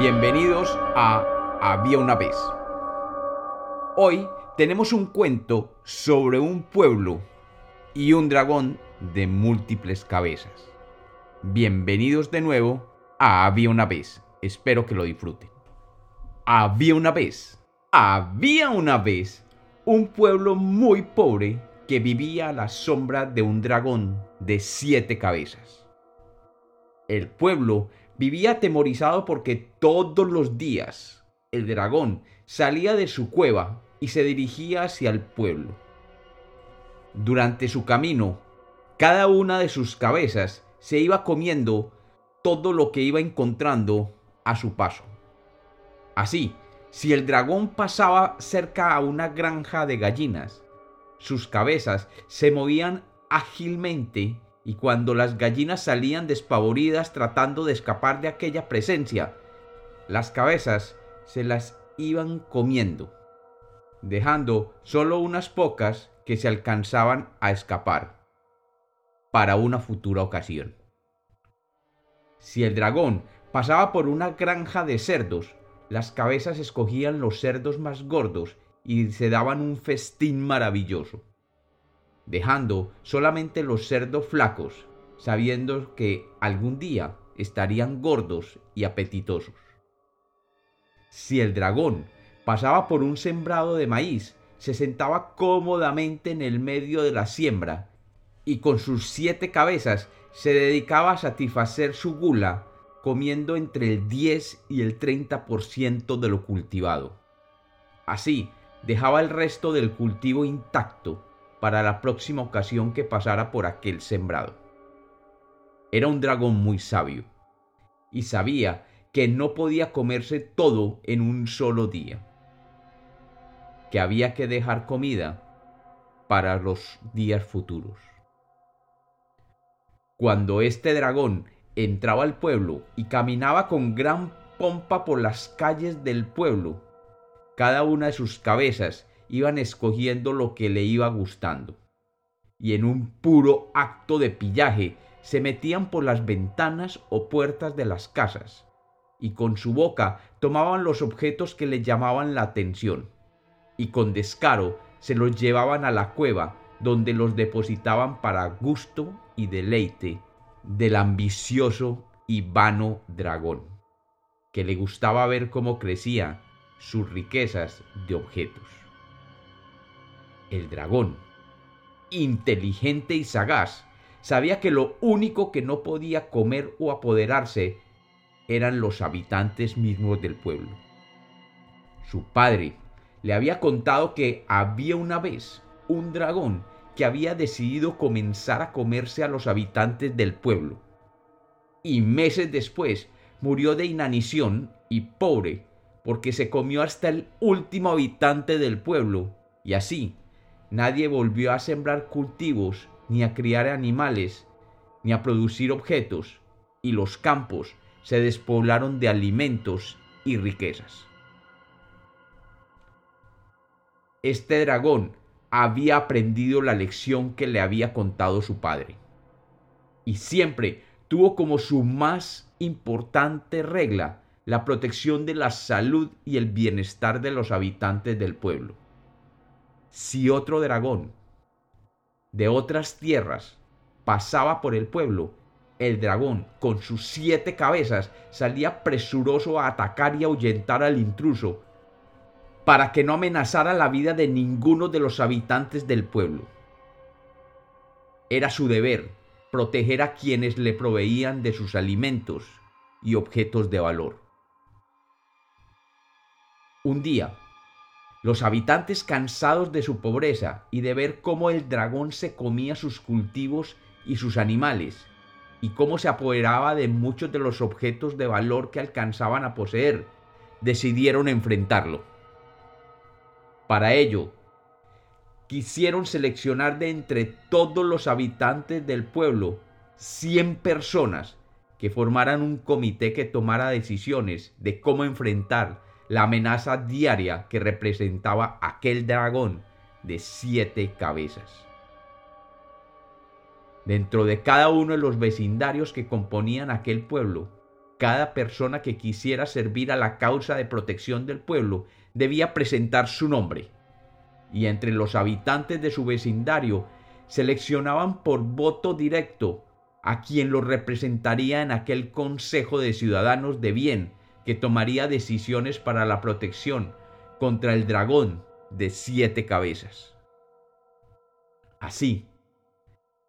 Bienvenidos a Había una vez. Hoy tenemos un cuento sobre un pueblo y un dragón de múltiples cabezas. Bienvenidos de nuevo a Había una vez. Espero que lo disfruten. Había una vez, había una vez un pueblo muy pobre que vivía a la sombra de un dragón de siete cabezas. El pueblo vivía atemorizado porque todos los días el dragón salía de su cueva y se dirigía hacia el pueblo. Durante su camino, cada una de sus cabezas se iba comiendo todo lo que iba encontrando a su paso. Así, si el dragón pasaba cerca a una granja de gallinas, sus cabezas se movían ágilmente y cuando las gallinas salían despavoridas tratando de escapar de aquella presencia, las cabezas se las iban comiendo, dejando solo unas pocas que se alcanzaban a escapar para una futura ocasión. Si el dragón pasaba por una granja de cerdos, las cabezas escogían los cerdos más gordos y se daban un festín maravilloso dejando solamente los cerdos flacos, sabiendo que algún día estarían gordos y apetitosos. Si el dragón pasaba por un sembrado de maíz, se sentaba cómodamente en el medio de la siembra y con sus siete cabezas se dedicaba a satisfacer su gula comiendo entre el 10 y el 30% de lo cultivado. Así, dejaba el resto del cultivo intacto para la próxima ocasión que pasara por aquel sembrado. Era un dragón muy sabio y sabía que no podía comerse todo en un solo día, que había que dejar comida para los días futuros. Cuando este dragón entraba al pueblo y caminaba con gran pompa por las calles del pueblo, cada una de sus cabezas iban escogiendo lo que le iba gustando. Y en un puro acto de pillaje se metían por las ventanas o puertas de las casas, y con su boca tomaban los objetos que le llamaban la atención, y con descaro se los llevaban a la cueva, donde los depositaban para gusto y deleite del ambicioso y vano dragón, que le gustaba ver cómo crecía sus riquezas de objetos el dragón, inteligente y sagaz, sabía que lo único que no podía comer o apoderarse eran los habitantes mismos del pueblo. Su padre le había contado que había una vez un dragón que había decidido comenzar a comerse a los habitantes del pueblo. Y meses después murió de inanición y pobre porque se comió hasta el último habitante del pueblo y así Nadie volvió a sembrar cultivos, ni a criar animales, ni a producir objetos, y los campos se despoblaron de alimentos y riquezas. Este dragón había aprendido la lección que le había contado su padre, y siempre tuvo como su más importante regla la protección de la salud y el bienestar de los habitantes del pueblo si otro dragón de otras tierras pasaba por el pueblo, el dragón, con sus siete cabezas, salía presuroso a atacar y ahuyentar al intruso, para que no amenazara la vida de ninguno de los habitantes del pueblo. Era su deber proteger a quienes le proveían de sus alimentos y objetos de valor. Un día, los habitantes cansados de su pobreza y de ver cómo el dragón se comía sus cultivos y sus animales, y cómo se apoderaba de muchos de los objetos de valor que alcanzaban a poseer, decidieron enfrentarlo. Para ello, quisieron seleccionar de entre todos los habitantes del pueblo 100 personas que formaran un comité que tomara decisiones de cómo enfrentar la amenaza diaria que representaba aquel dragón de siete cabezas. Dentro de cada uno de los vecindarios que componían aquel pueblo, cada persona que quisiera servir a la causa de protección del pueblo debía presentar su nombre. Y entre los habitantes de su vecindario seleccionaban por voto directo a quien lo representaría en aquel Consejo de Ciudadanos de Bien que tomaría decisiones para la protección contra el dragón de siete cabezas. Así,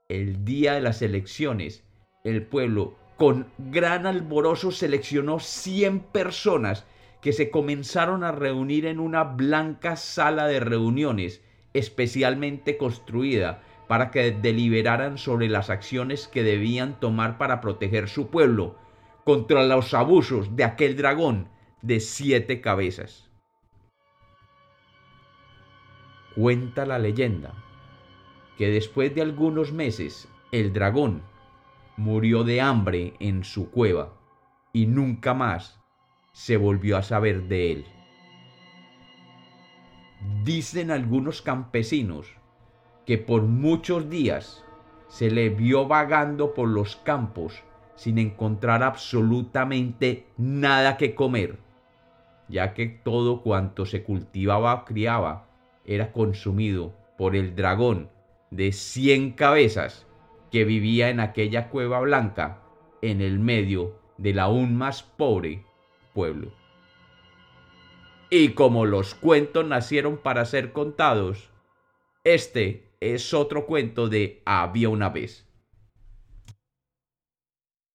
el día de las elecciones, el pueblo con gran alborozo seleccionó 100 personas que se comenzaron a reunir en una blanca sala de reuniones especialmente construida para que deliberaran sobre las acciones que debían tomar para proteger su pueblo contra los abusos de aquel dragón de siete cabezas. Cuenta la leyenda que después de algunos meses el dragón murió de hambre en su cueva y nunca más se volvió a saber de él. Dicen algunos campesinos que por muchos días se le vio vagando por los campos sin encontrar absolutamente nada que comer, ya que todo cuanto se cultivaba o criaba era consumido por el dragón de cien cabezas que vivía en aquella cueva blanca en el medio del aún más pobre pueblo. Y como los cuentos nacieron para ser contados, este es otro cuento de Había una vez.